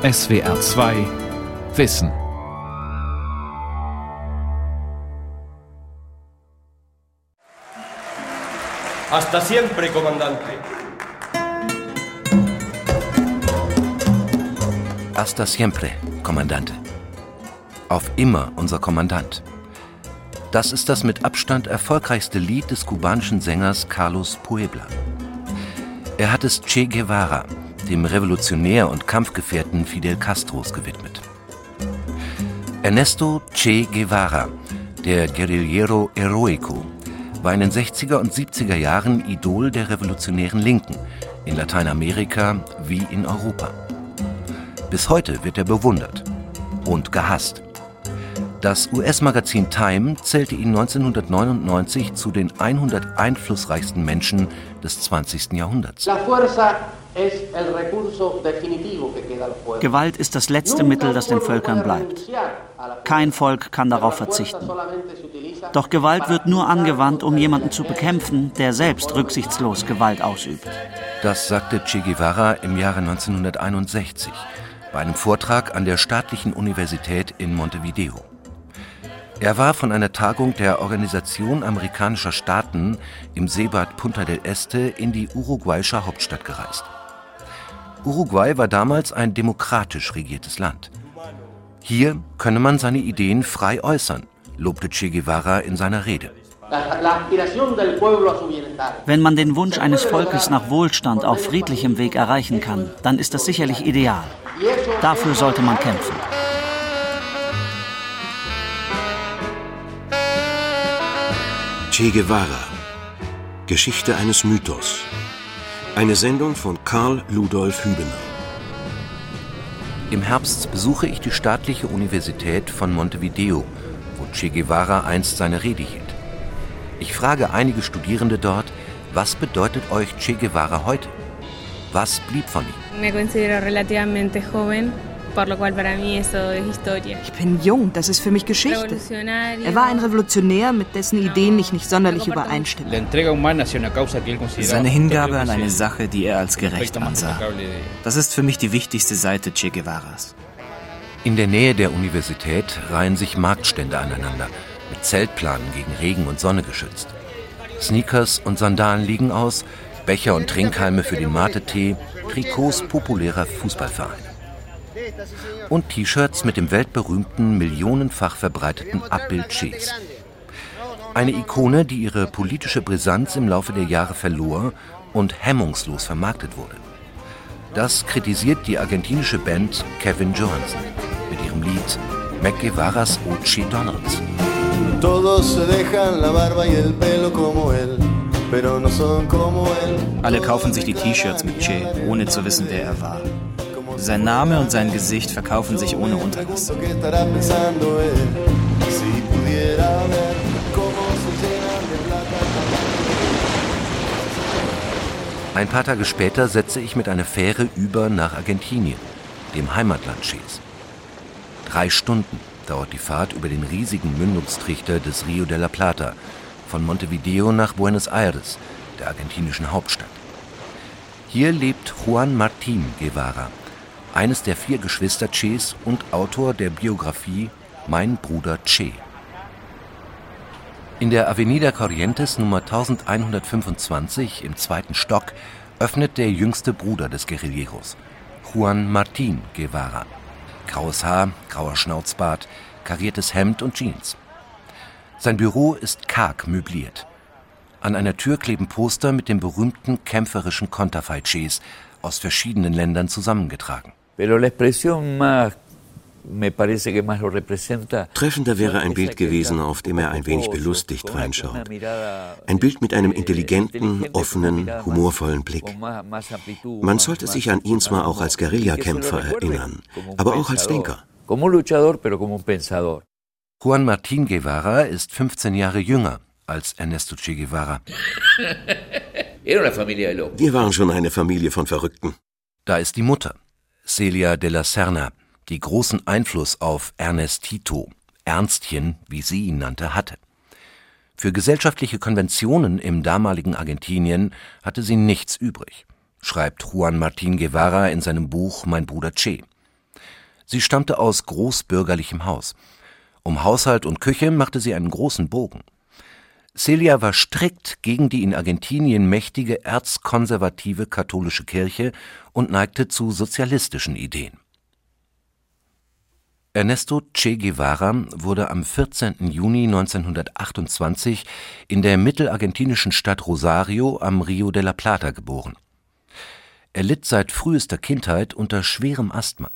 SWR 2 Wissen. Hasta siempre, comandante. Hasta siempre, Kommandante. Auf immer, unser Kommandant. Das ist das mit Abstand erfolgreichste Lied des kubanischen Sängers Carlos Puebla. Er hat es Che Guevara, dem Revolutionär und Kampfgefährten Fidel Castros, gewidmet. Ernesto Che Guevara, der Guerillero Heroico, war in den 60er und 70er Jahren Idol der revolutionären Linken in Lateinamerika wie in Europa. Bis heute wird er bewundert und gehasst. Das US-Magazin Time zählte ihn 1999 zu den 100 einflussreichsten Menschen des 20. Jahrhunderts. Gewalt ist das letzte Mittel, das den Völkern bleibt. Kein Volk kann darauf verzichten. Doch Gewalt wird nur angewandt, um jemanden zu bekämpfen, der selbst rücksichtslos Gewalt ausübt. Das sagte Che Guevara im Jahre 1961 bei einem Vortrag an der Staatlichen Universität in Montevideo. Er war von einer Tagung der Organisation amerikanischer Staaten im Seebad Punta del Este in die uruguayische Hauptstadt gereist. Uruguay war damals ein demokratisch regiertes Land. Hier könne man seine Ideen frei äußern, lobte Che Guevara in seiner Rede. Wenn man den Wunsch eines Volkes nach Wohlstand auf friedlichem Weg erreichen kann, dann ist das sicherlich ideal. Dafür sollte man kämpfen. Che Guevara. Geschichte eines Mythos. Eine Sendung von Karl Ludolf Hübener. Im Herbst besuche ich die staatliche Universität von Montevideo, wo Che Guevara einst seine Rede hielt. Ich frage einige Studierende dort, was bedeutet euch Che Guevara heute? Was blieb von ihm? Me considero relativamente joven, ich bin jung, das ist für mich Geschichte. Er war ein Revolutionär, mit dessen Ideen ich nicht sonderlich übereinstimme. Seine Hingabe an eine Sache, die er als gerecht ansah. Das ist für mich die wichtigste Seite Che Guevaras. In der Nähe der Universität reihen sich Marktstände aneinander, mit Zeltplanen gegen Regen und Sonne geschützt. Sneakers und Sandalen liegen aus, Becher und Trinkhalme für den Mate-Tee, Trikots populärer Fußballvereine und T-Shirts mit dem weltberühmten, millionenfach verbreiteten Abbild Ches. Eine Ikone, die ihre politische Brisanz im Laufe der Jahre verlor und hemmungslos vermarktet wurde. Das kritisiert die argentinische Band Kevin Johansen mit ihrem Lied Mac Guevaras Ochi Donalds. Alle kaufen sich die T-Shirts mit Che, ohne zu wissen, wer er war. Sein Name und sein Gesicht verkaufen sich ohne Unterlass. Ein paar Tage später setze ich mit einer Fähre über nach Argentinien, dem Heimatland Ches. Drei Stunden dauert die Fahrt über den riesigen Mündungstrichter des Rio de la Plata von Montevideo nach Buenos Aires, der argentinischen Hauptstadt. Hier lebt Juan Martín Guevara, eines der vier Geschwister Ches und Autor der Biografie Mein Bruder Che. In der Avenida Corrientes Nummer 1125 im zweiten Stock öffnet der jüngste Bruder des Guerilleros, Juan Martín Guevara. Graues Haar, grauer Schnauzbart, kariertes Hemd und Jeans. Sein Büro ist karg möbliert. An einer Tür kleben Poster mit dem berühmten kämpferischen Konterfei-Ches aus verschiedenen Ländern zusammengetragen. Treffender wäre ein Bild gewesen, auf dem er ein wenig belustigt reinschaut. Ein Bild mit einem intelligenten, offenen, humorvollen Blick. Man sollte sich an ihn zwar auch als Guerillakämpfer erinnern, aber auch als Denker. Juan Martín Guevara ist 15 Jahre jünger als Ernesto Che Guevara. Wir waren schon eine Familie von Verrückten. Da ist die Mutter, Celia de la Serna, die großen Einfluss auf Ernest Tito, Ernstchen, wie sie ihn nannte, hatte. Für gesellschaftliche Konventionen im damaligen Argentinien hatte sie nichts übrig, schreibt Juan Martín Guevara in seinem Buch Mein Bruder Che. Sie stammte aus großbürgerlichem Haus. Um Haushalt und Küche machte sie einen großen Bogen. Celia war strikt gegen die in Argentinien mächtige erzkonservative katholische Kirche und neigte zu sozialistischen Ideen. Ernesto Che Guevara wurde am 14. Juni 1928 in der mittelargentinischen Stadt Rosario am Rio de la Plata geboren. Er litt seit frühester Kindheit unter schwerem Asthma.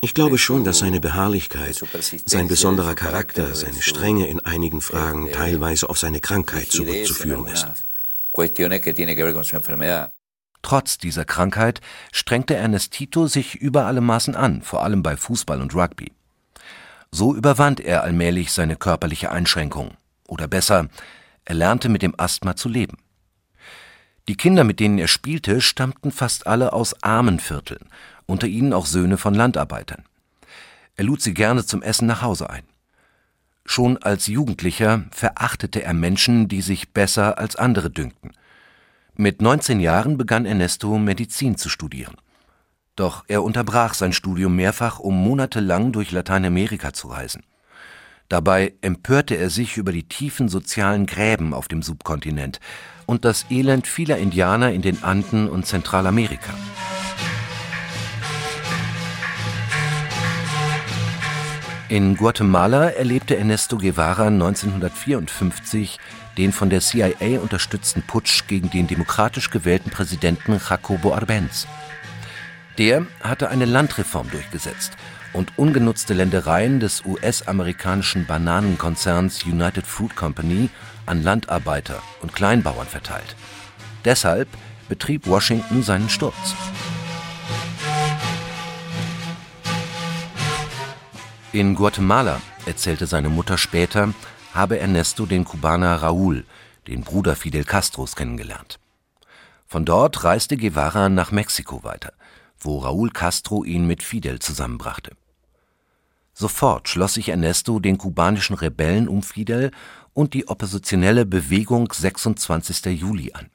Ich glaube schon, dass seine Beharrlichkeit, sein besonderer Charakter, seine Strenge in einigen Fragen teilweise auf seine Krankheit zurückzuführen ist. Trotz dieser Krankheit strengte Ernestito sich über alle Maßen an, vor allem bei Fußball und Rugby. So überwand er allmählich seine körperliche Einschränkung. Oder besser, er lernte mit dem Asthma zu leben. Die Kinder, mit denen er spielte, stammten fast alle aus armen Vierteln, unter ihnen auch Söhne von Landarbeitern. Er lud sie gerne zum Essen nach Hause ein. Schon als Jugendlicher verachtete er Menschen, die sich besser als andere dünkten. Mit 19 Jahren begann Ernesto Medizin zu studieren. Doch er unterbrach sein Studium mehrfach, um monatelang durch Lateinamerika zu reisen. Dabei empörte er sich über die tiefen sozialen Gräben auf dem Subkontinent und das Elend vieler Indianer in den Anden und Zentralamerika. In Guatemala erlebte Ernesto Guevara 1954 den von der CIA unterstützten Putsch gegen den demokratisch gewählten Präsidenten Jacobo Arbenz. Der hatte eine Landreform durchgesetzt und ungenutzte Ländereien des US-amerikanischen Bananenkonzerns United Fruit Company an Landarbeiter und Kleinbauern verteilt. Deshalb betrieb Washington seinen Sturz. In Guatemala, erzählte seine Mutter später, habe Ernesto den Kubaner Raúl, den Bruder Fidel Castros, kennengelernt. Von dort reiste Guevara nach Mexiko weiter, wo Raúl Castro ihn mit Fidel zusammenbrachte. Sofort schloss sich Ernesto den kubanischen Rebellen um Fidel und die oppositionelle Bewegung 26. Juli an.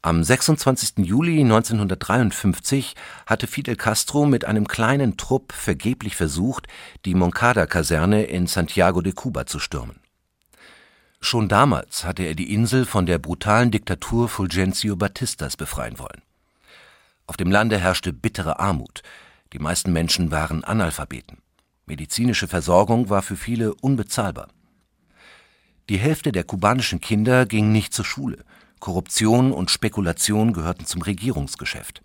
Am 26. Juli 1953 hatte Fidel Castro mit einem kleinen Trupp vergeblich versucht, die Moncada-Kaserne in Santiago de Cuba zu stürmen. Schon damals hatte er die Insel von der brutalen Diktatur Fulgencio Batistas befreien wollen. Auf dem Lande herrschte bittere Armut, die meisten Menschen waren Analphabeten. Medizinische Versorgung war für viele unbezahlbar. Die Hälfte der kubanischen Kinder ging nicht zur Schule – Korruption und Spekulation gehörten zum Regierungsgeschäft.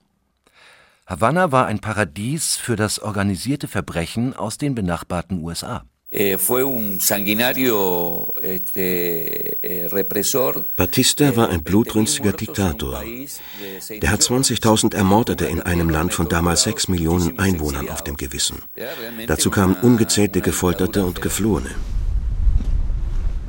Havanna war ein Paradies für das organisierte Verbrechen aus den benachbarten USA. Eh, Batista war ein blutrünstiger Diktator. Der hat 20.000 Ermordete in einem Land von damals 6 Millionen Einwohnern auf dem Gewissen. Dazu kamen ungezählte Gefolterte und Geflohene.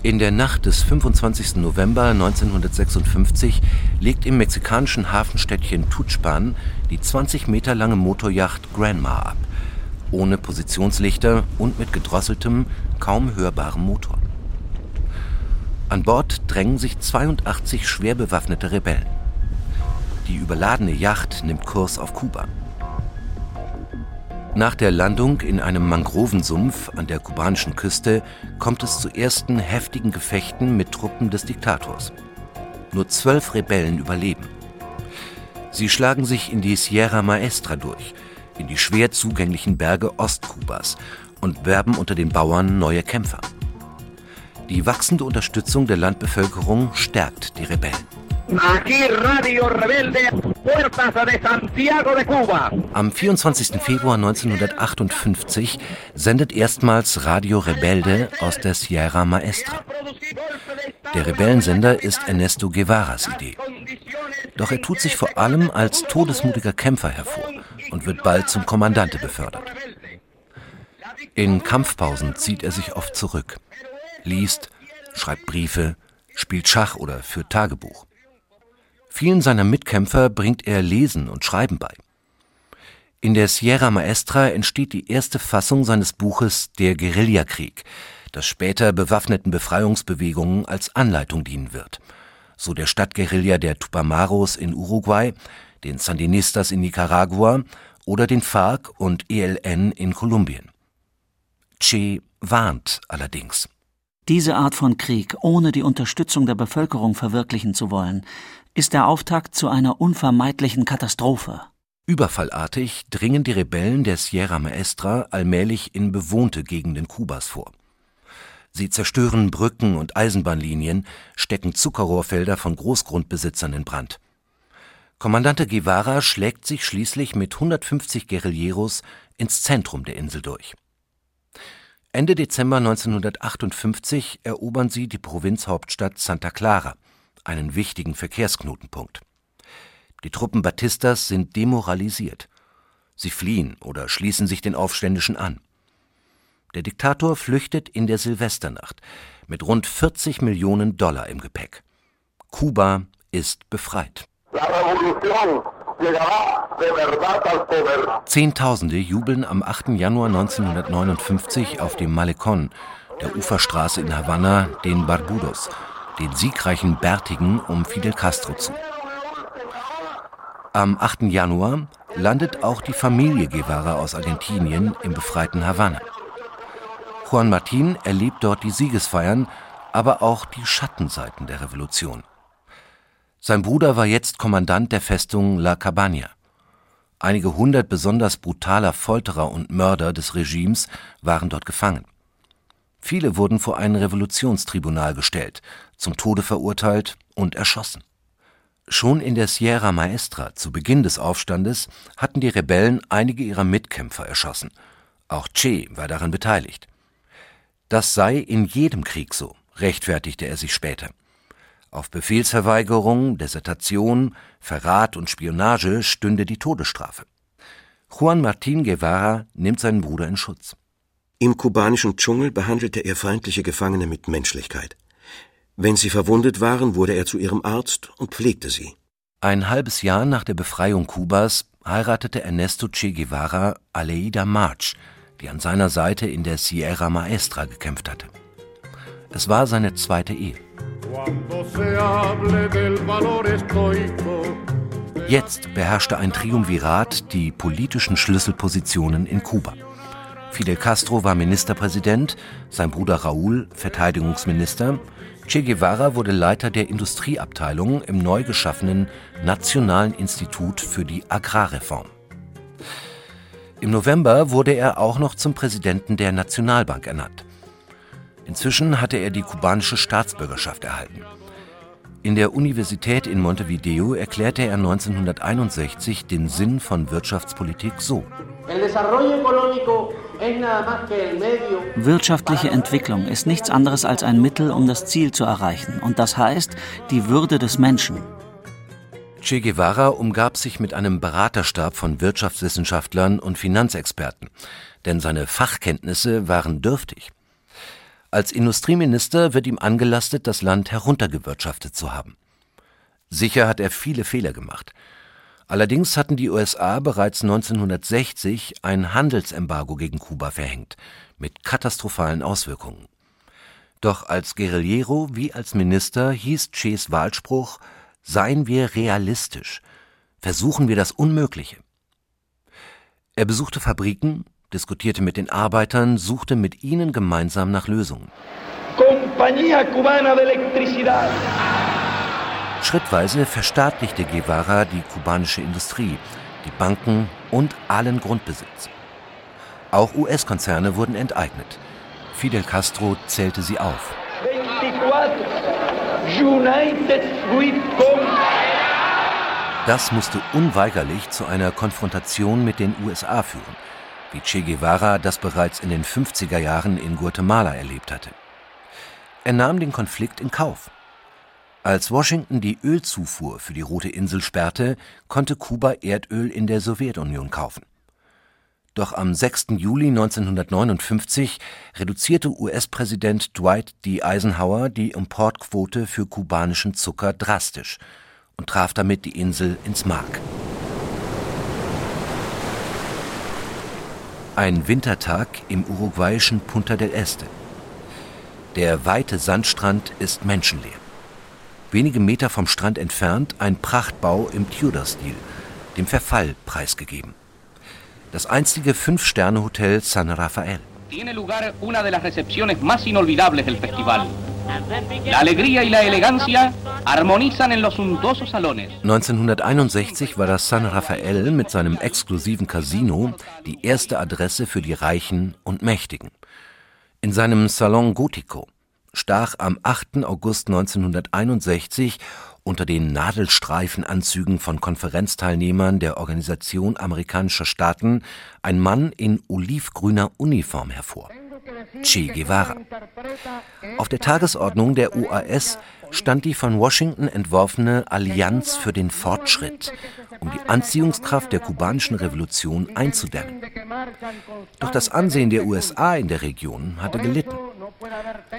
In der Nacht des 25. November 1956 legt im mexikanischen Hafenstädtchen Tuxpan die 20 Meter lange Motorjacht Granma ab, ohne Positionslichter und mit gedrosseltem, kaum hörbarem Motor. An Bord drängen sich 82 schwer bewaffnete Rebellen. Die überladene Yacht nimmt Kurs auf Kuba. Nach der Landung in einem Mangrovensumpf an der kubanischen Küste kommt es zu ersten heftigen Gefechten mit Truppen des Diktators. Nur zwölf Rebellen überleben. Sie schlagen sich in die Sierra Maestra durch, in die schwer zugänglichen Berge Ostkubas und werben unter den Bauern neue Kämpfer. Die wachsende Unterstützung der Landbevölkerung stärkt die Rebellen. Aquí Radio Rebelde, Puertas de Santiago de Cuba. Am 24. Februar 1958 sendet erstmals Radio Rebelde aus der Sierra Maestra. Der Rebellensender ist Ernesto Guevaras Idee. Doch er tut sich vor allem als todesmutiger Kämpfer hervor und wird bald zum Kommandante befördert. In Kampfpausen zieht er sich oft zurück, liest, schreibt Briefe, spielt Schach oder führt Tagebuch. Vielen seiner Mitkämpfer bringt er Lesen und Schreiben bei. In der Sierra Maestra entsteht die erste Fassung seines Buches Der Guerillakrieg, das später bewaffneten Befreiungsbewegungen als Anleitung dienen wird. So der Stadtguerilla der Tupamaros in Uruguay, den Sandinistas in Nicaragua oder den FARC und ELN in Kolumbien. Che warnt allerdings. Diese Art von Krieg ohne die Unterstützung der Bevölkerung verwirklichen zu wollen, ist der Auftakt zu einer unvermeidlichen Katastrophe. Überfallartig dringen die Rebellen der Sierra Maestra allmählich in bewohnte Gegenden Kubas vor. Sie zerstören Brücken und Eisenbahnlinien, stecken Zuckerrohrfelder von Großgrundbesitzern in Brand. Kommandante Guevara schlägt sich schließlich mit 150 Guerilleros ins Zentrum der Insel durch. Ende Dezember 1958 erobern sie die Provinzhauptstadt Santa Clara, einen wichtigen Verkehrsknotenpunkt. Die Truppen Batistas sind demoralisiert. Sie fliehen oder schließen sich den Aufständischen an. Der Diktator flüchtet in der Silvesternacht mit rund 40 Millionen Dollar im Gepäck. Kuba ist befreit. Zehntausende jubeln am 8. Januar 1959 auf dem Malecon, der Uferstraße in Havanna, den Barbudos, den siegreichen Bärtigen um Fidel Castro zu. Am 8. Januar landet auch die Familie Guevara aus Argentinien im befreiten Havanna. Juan Martin erlebt dort die Siegesfeiern, aber auch die Schattenseiten der Revolution. Sein Bruder war jetzt Kommandant der Festung La Cabana. Einige hundert besonders brutaler Folterer und Mörder des Regimes waren dort gefangen. Viele wurden vor ein Revolutionstribunal gestellt, zum Tode verurteilt und erschossen. Schon in der Sierra Maestra zu Beginn des Aufstandes hatten die Rebellen einige ihrer Mitkämpfer erschossen. Auch Che war daran beteiligt. Das sei in jedem Krieg so, rechtfertigte er sich später. Auf Befehlsverweigerung, Desertation, Verrat und Spionage stünde die Todesstrafe. Juan Martín Guevara nimmt seinen Bruder in Schutz. Im kubanischen Dschungel behandelte er feindliche Gefangene mit Menschlichkeit. Wenn sie verwundet waren, wurde er zu ihrem Arzt und pflegte sie. Ein halbes Jahr nach der Befreiung Kubas heiratete Ernesto Che Guevara Aleida March, die an seiner Seite in der Sierra Maestra gekämpft hatte. Es war seine zweite Ehe. Jetzt beherrschte ein Triumvirat die politischen Schlüsselpositionen in Kuba. Fidel Castro war Ministerpräsident, sein Bruder Raúl Verteidigungsminister, Che Guevara wurde Leiter der Industrieabteilung im neu geschaffenen Nationalen Institut für die Agrarreform. Im November wurde er auch noch zum Präsidenten der Nationalbank ernannt. Inzwischen hatte er die kubanische Staatsbürgerschaft erhalten. In der Universität in Montevideo erklärte er 1961 den Sinn von Wirtschaftspolitik so. Wirtschaftliche Entwicklung ist nichts anderes als ein Mittel, um das Ziel zu erreichen, und das heißt die Würde des Menschen. Che Guevara umgab sich mit einem Beraterstab von Wirtschaftswissenschaftlern und Finanzexperten, denn seine Fachkenntnisse waren dürftig. Als Industrieminister wird ihm angelastet, das Land heruntergewirtschaftet zu haben. Sicher hat er viele Fehler gemacht. Allerdings hatten die USA bereits 1960 ein Handelsembargo gegen Kuba verhängt, mit katastrophalen Auswirkungen. Doch als Guerillero wie als Minister hieß Ches Wahlspruch Seien wir realistisch, versuchen wir das Unmögliche. Er besuchte Fabriken, diskutierte mit den Arbeitern, suchte mit ihnen gemeinsam nach Lösungen. Compañía Cubana de Electricidad. Schrittweise verstaatlichte Guevara die kubanische Industrie, die Banken und allen Grundbesitz. Auch US-Konzerne wurden enteignet. Fidel Castro zählte sie auf. 24 das musste unweigerlich zu einer Konfrontation mit den USA führen wie Che Guevara das bereits in den 50er Jahren in Guatemala erlebt hatte. Er nahm den Konflikt in Kauf. Als Washington die Ölzufuhr für die Rote Insel sperrte, konnte Kuba Erdöl in der Sowjetunion kaufen. Doch am 6. Juli 1959 reduzierte US-Präsident Dwight D. Eisenhower die Importquote für kubanischen Zucker drastisch und traf damit die Insel ins Mark. Ein Wintertag im uruguayischen Punta del Este. Der weite Sandstrand ist menschenleer. Wenige Meter vom Strand entfernt ein Prachtbau im Tudor-Stil, dem Verfall preisgegeben. Das einstige Fünf-Sterne-Hotel San Rafael. Tiene lugar una de las recepciones más inolvidables del festival. La alegría y la elegancia armonizan en los suntuosos salones. 1961 war das San Rafael mit seinem exklusiven Casino die erste Adresse für die Reichen und Mächtigen. In seinem Salon Gotico stach am 8. August 1961 unter den Nadelstreifenanzügen von Konferenzteilnehmern der Organisation amerikanischer Staaten ein Mann in olivgrüner Uniform hervor. Che Guevara. Auf der Tagesordnung der UAS stand die von Washington entworfene Allianz für den Fortschritt, um die Anziehungskraft der kubanischen Revolution einzudämmen. Doch das Ansehen der USA in der Region hatte gelitten.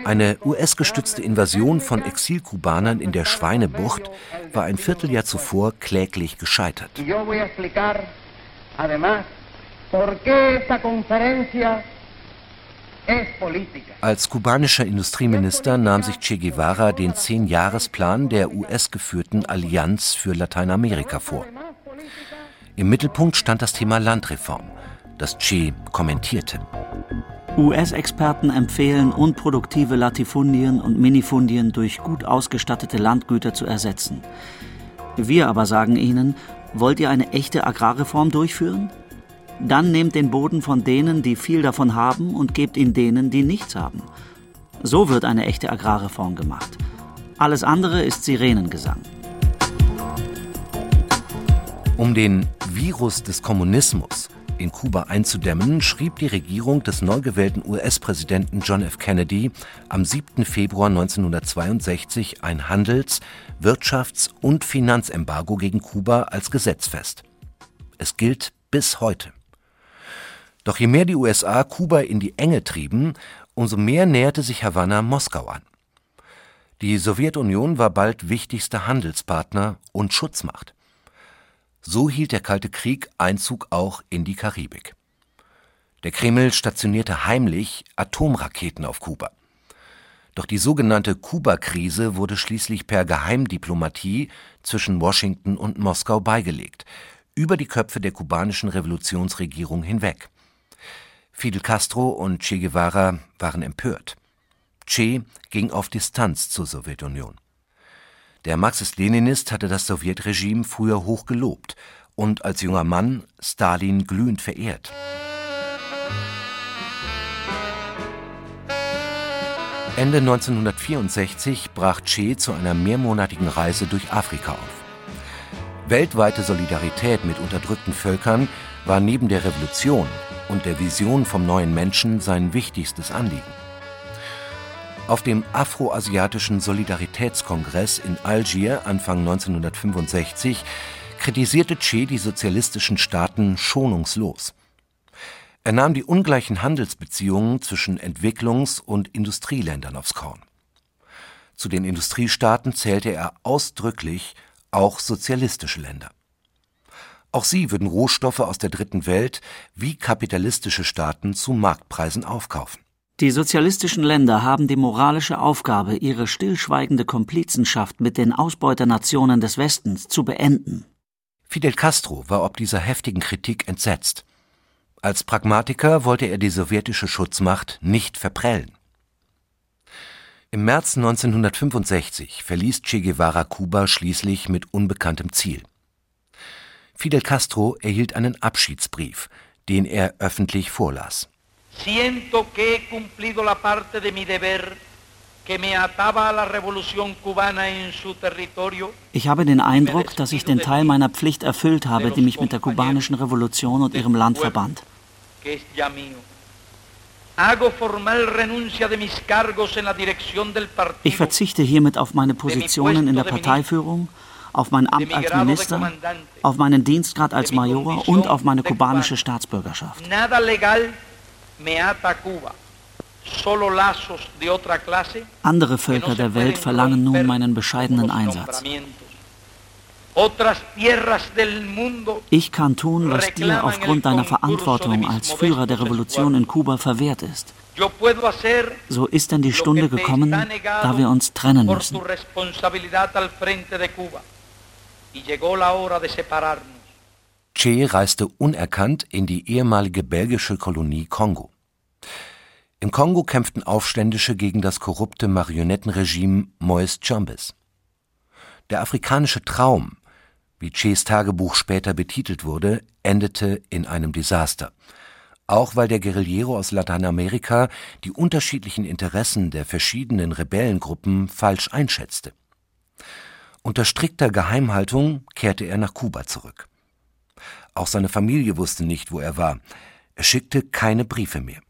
Eine US-gestützte Invasion von Exilkubanern in der Schweinebucht war ein Vierteljahr zuvor kläglich gescheitert. Als kubanischer Industrieminister nahm sich Che Guevara den Zehn-Jahres-Plan der US-geführten Allianz für Lateinamerika vor. Im Mittelpunkt stand das Thema Landreform, das Che kommentierte. US-Experten empfehlen, unproduktive Latifundien und Minifundien durch gut ausgestattete Landgüter zu ersetzen. Wir aber sagen ihnen, wollt ihr eine echte Agrarreform durchführen? Dann nehmt den Boden von denen, die viel davon haben, und gebt ihn denen, die nichts haben. So wird eine echte Agrarreform gemacht. Alles andere ist Sirenengesang. Um den Virus des Kommunismus in Kuba einzudämmen, schrieb die Regierung des neu gewählten US-Präsidenten John F. Kennedy am 7. Februar 1962 ein Handels-, Wirtschafts- und Finanzembargo gegen Kuba als Gesetz fest. Es gilt bis heute. Doch je mehr die USA Kuba in die Enge trieben, umso mehr näherte sich Havanna Moskau an. Die Sowjetunion war bald wichtigster Handelspartner und Schutzmacht. So hielt der Kalte Krieg Einzug auch in die Karibik. Der Kreml stationierte heimlich Atomraketen auf Kuba. Doch die sogenannte Kuba-Krise wurde schließlich per Geheimdiplomatie zwischen Washington und Moskau beigelegt, über die Köpfe der kubanischen Revolutionsregierung hinweg. Fidel Castro und Che Guevara waren empört. Che ging auf Distanz zur Sowjetunion. Der Marxist-Leninist hatte das Sowjetregime früher hoch gelobt und als junger Mann Stalin glühend verehrt. Ende 1964 brach Che zu einer mehrmonatigen Reise durch Afrika auf. Weltweite Solidarität mit unterdrückten Völkern war neben der Revolution und der Vision vom neuen Menschen sein wichtigstes Anliegen. Auf dem Afroasiatischen Solidaritätskongress in Algier Anfang 1965 kritisierte Che die sozialistischen Staaten schonungslos. Er nahm die ungleichen Handelsbeziehungen zwischen Entwicklungs- und Industrieländern aufs Korn. Zu den Industriestaaten zählte er ausdrücklich auch sozialistische Länder. Auch sie würden Rohstoffe aus der Dritten Welt wie kapitalistische Staaten zu Marktpreisen aufkaufen. Die sozialistischen Länder haben die moralische Aufgabe, ihre stillschweigende Komplizenschaft mit den Ausbeuternationen des Westens zu beenden. Fidel Castro war ob dieser heftigen Kritik entsetzt. Als Pragmatiker wollte er die sowjetische Schutzmacht nicht verprellen. Im März 1965 verließ Che Guevara Kuba schließlich mit unbekanntem Ziel. Fidel Castro erhielt einen Abschiedsbrief, den er öffentlich vorlas. Siento que he cumplido la parte de mi deber ich habe den Eindruck, dass ich den Teil meiner Pflicht erfüllt habe, die mich mit der kubanischen Revolution und ihrem Land verband. Ich verzichte hiermit auf meine Positionen in der Parteiführung auf mein Amt als Minister, auf meinen Dienstgrad als Major und auf meine kubanische Staatsbürgerschaft. Andere Völker der Welt verlangen nun meinen bescheidenen Einsatz. Ich kann tun, was dir aufgrund deiner Verantwortung als Führer der Revolution in Kuba verwehrt ist. So ist denn die Stunde gekommen, da wir uns trennen müssen Che reiste unerkannt in die ehemalige belgische Kolonie Kongo. Im Kongo kämpften Aufständische gegen das korrupte Marionettenregime Mois Chambes. Der afrikanische Traum, wie Ches Tagebuch später betitelt wurde, endete in einem Desaster. Auch weil der Guerillero aus Lateinamerika die unterschiedlichen Interessen der verschiedenen Rebellengruppen falsch einschätzte. Unter strikter Geheimhaltung kehrte er nach Kuba zurück. Auch seine Familie wusste nicht, wo er war. Er schickte keine Briefe mehr.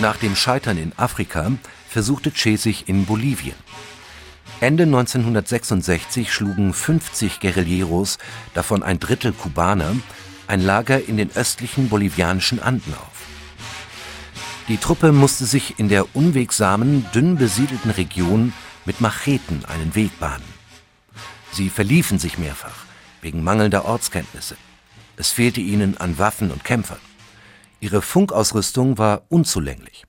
Nach dem Scheitern in Afrika versuchte Che sich in Bolivien. Ende 1966 schlugen 50 Guerilleros, davon ein Drittel Kubaner, ein Lager in den östlichen bolivianischen Anden auf. Die Truppe musste sich in der unwegsamen, dünn besiedelten Region mit Macheten einen Weg bahnen. Sie verliefen sich mehrfach, wegen mangelnder Ortskenntnisse. Es fehlte ihnen an Waffen und Kämpfern. Ihre Funkausrüstung war unzulänglich.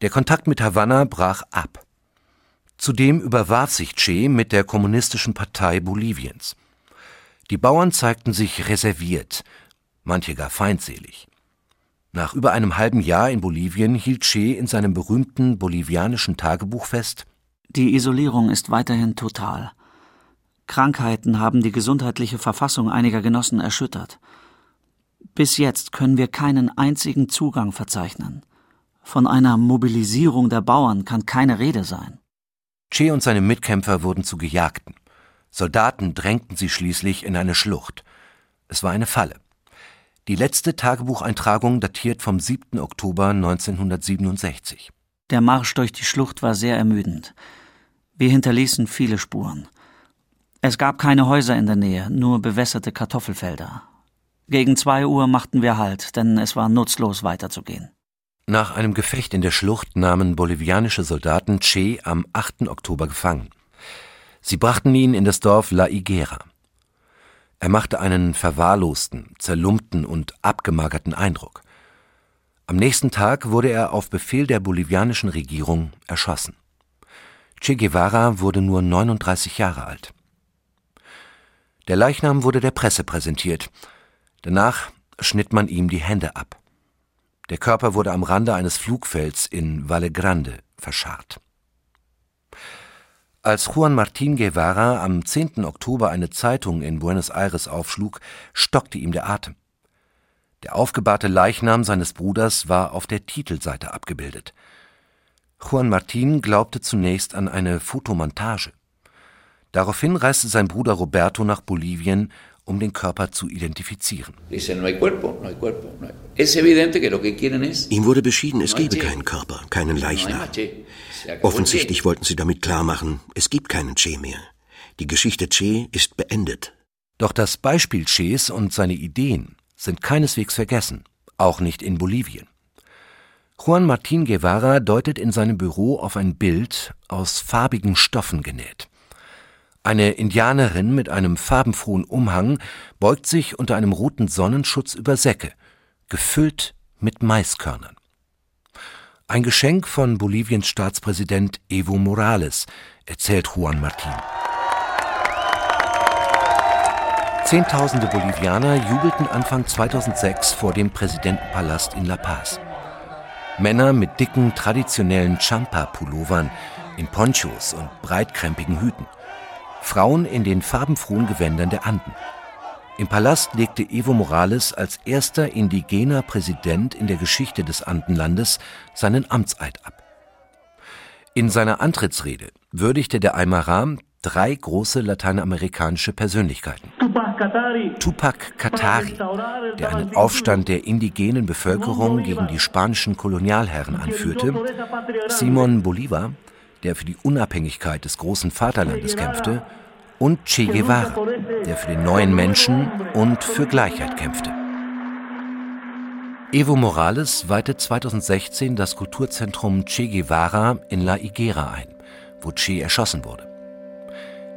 Der Kontakt mit Havanna brach ab. Zudem überwarf sich Che mit der Kommunistischen Partei Boliviens. Die Bauern zeigten sich reserviert, manche gar feindselig. Nach über einem halben Jahr in Bolivien hielt Che in seinem berühmten bolivianischen Tagebuch fest: Die Isolierung ist weiterhin total. Krankheiten haben die gesundheitliche Verfassung einiger Genossen erschüttert. Bis jetzt können wir keinen einzigen Zugang verzeichnen. Von einer Mobilisierung der Bauern kann keine Rede sein. Che und seine Mitkämpfer wurden zu Gejagten. Soldaten drängten sie schließlich in eine Schlucht. Es war eine Falle. Die letzte Tagebucheintragung datiert vom 7. Oktober 1967. Der Marsch durch die Schlucht war sehr ermüdend. Wir hinterließen viele Spuren. Es gab keine Häuser in der Nähe, nur bewässerte Kartoffelfelder. Gegen zwei Uhr machten wir Halt, denn es war nutzlos weiterzugehen. Nach einem Gefecht in der Schlucht nahmen bolivianische Soldaten Che am 8. Oktober gefangen. Sie brachten ihn in das Dorf La Higuera. Er machte einen verwahrlosten, zerlumpten und abgemagerten Eindruck. Am nächsten Tag wurde er auf Befehl der bolivianischen Regierung erschossen. Che Guevara wurde nur 39 Jahre alt. Der Leichnam wurde der Presse präsentiert. Danach schnitt man ihm die Hände ab. Der Körper wurde am Rande eines Flugfelds in Valle Grande verscharrt. Als Juan Martín Guevara am 10. Oktober eine Zeitung in Buenos Aires aufschlug, stockte ihm der Atem. Der aufgebahrte Leichnam seines Bruders war auf der Titelseite abgebildet. Juan Martín glaubte zunächst an eine Fotomontage. Daraufhin reiste sein Bruder Roberto nach Bolivien, um den Körper zu identifizieren. Ihm wurde beschieden, es gebe keinen Körper, keinen Leichnam. Offensichtlich wollten sie damit klarmachen, es gibt keinen Che mehr. Die Geschichte Che ist beendet. Doch das Beispiel Ches und seine Ideen sind keineswegs vergessen, auch nicht in Bolivien. Juan Martín Guevara deutet in seinem Büro auf ein Bild aus farbigen Stoffen genäht. Eine Indianerin mit einem farbenfrohen Umhang beugt sich unter einem roten Sonnenschutz über Säcke, gefüllt mit Maiskörnern. Ein Geschenk von Boliviens Staatspräsident Evo Morales, erzählt Juan Martín. Zehntausende Bolivianer jubelten Anfang 2006 vor dem Präsidentenpalast in La Paz. Männer mit dicken, traditionellen Champa-Pullovern, in Ponchos und breitkrempigen Hüten. Frauen in den farbenfrohen Gewändern der Anden. Im Palast legte Evo Morales als erster indigener Präsident in der Geschichte des Andenlandes seinen Amtseid ab. In seiner Antrittsrede würdigte der Aymara drei große lateinamerikanische Persönlichkeiten. Tupac Katari, der einen Aufstand der indigenen Bevölkerung gegen die spanischen Kolonialherren anführte, Simon Bolivar, der für die Unabhängigkeit des großen Vaterlandes kämpfte, und Che Guevara, der für den neuen Menschen und für Gleichheit kämpfte. Evo Morales weihte 2016 das Kulturzentrum Che Guevara in La Higuera ein, wo Che erschossen wurde.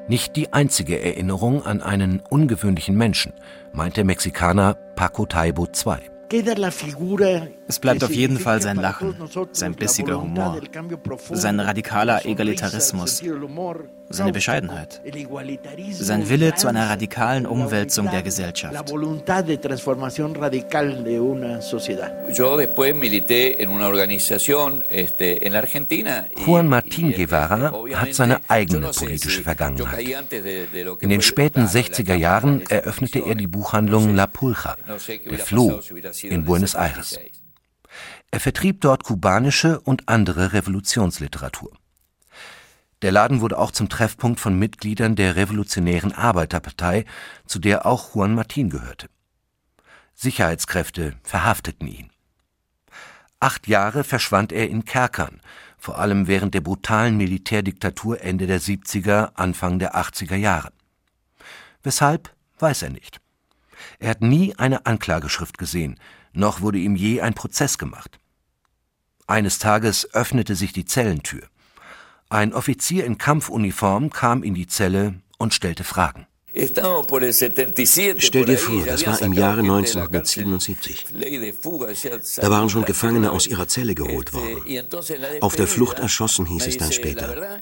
Nicht die einzige Erinnerung an einen ungewöhnlichen Menschen, meint der Mexikaner Paco Taibo II. Es bleibt auf jeden Fall sein Lachen, sein bissiger Humor, sein radikaler Egalitarismus, seine Bescheidenheit, sein Wille zu einer radikalen Umwälzung der Gesellschaft. Juan Martín Guevara hat seine eigene politische Vergangenheit. In den späten 60er Jahren eröffnete er die Buchhandlung La Pulja, der Floh, in Buenos Aires. Er vertrieb dort kubanische und andere Revolutionsliteratur. Der Laden wurde auch zum Treffpunkt von Mitgliedern der Revolutionären Arbeiterpartei, zu der auch Juan Martin gehörte. Sicherheitskräfte verhafteten ihn. Acht Jahre verschwand er in Kerkern, vor allem während der brutalen Militärdiktatur Ende der 70er, Anfang der 80er Jahre. Weshalb, weiß er nicht. Er hat nie eine Anklageschrift gesehen, noch wurde ihm je ein Prozess gemacht. Eines Tages öffnete sich die Zellentür. Ein Offizier in Kampfuniform kam in die Zelle und stellte Fragen. Stell dir vor, das war im Jahre 1977. Da waren schon Gefangene aus ihrer Zelle geholt worden. Auf der Flucht erschossen, hieß es dann später.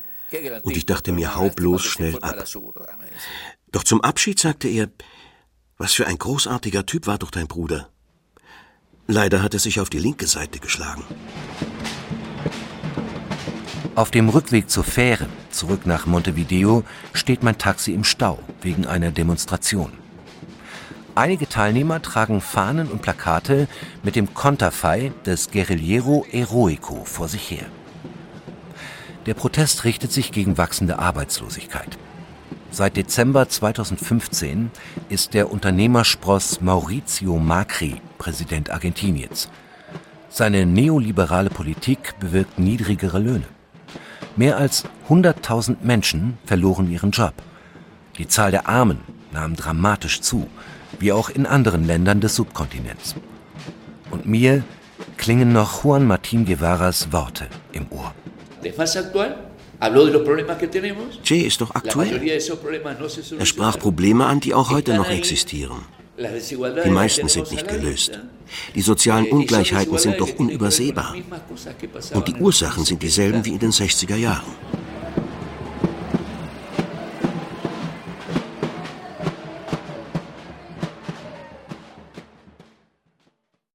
Und ich dachte mir, hau bloß schnell ab. Doch zum Abschied sagte er, was für ein großartiger Typ war doch dein Bruder. Leider hat er sich auf die linke Seite geschlagen. Auf dem Rückweg zur Fähre, zurück nach Montevideo, steht mein Taxi im Stau wegen einer Demonstration. Einige Teilnehmer tragen Fahnen und Plakate mit dem Konterfei des Guerrillero Heroico vor sich her. Der Protest richtet sich gegen wachsende Arbeitslosigkeit. Seit Dezember 2015 ist der Unternehmerspross Maurizio Macri Präsident Argentiniens. Seine neoliberale Politik bewirkt niedrigere Löhne. Mehr als 100.000 Menschen verloren ihren Job. Die Zahl der Armen nahm dramatisch zu, wie auch in anderen Ländern des Subkontinents. Und mir klingen noch Juan Martín Guevaras Worte im Ohr. Che ist doch aktuell. Er sprach Probleme an, die auch heute noch existieren. Die meisten sind nicht gelöst. Die sozialen Ungleichheiten sind doch unübersehbar. Und die Ursachen sind dieselben wie in den 60er Jahren.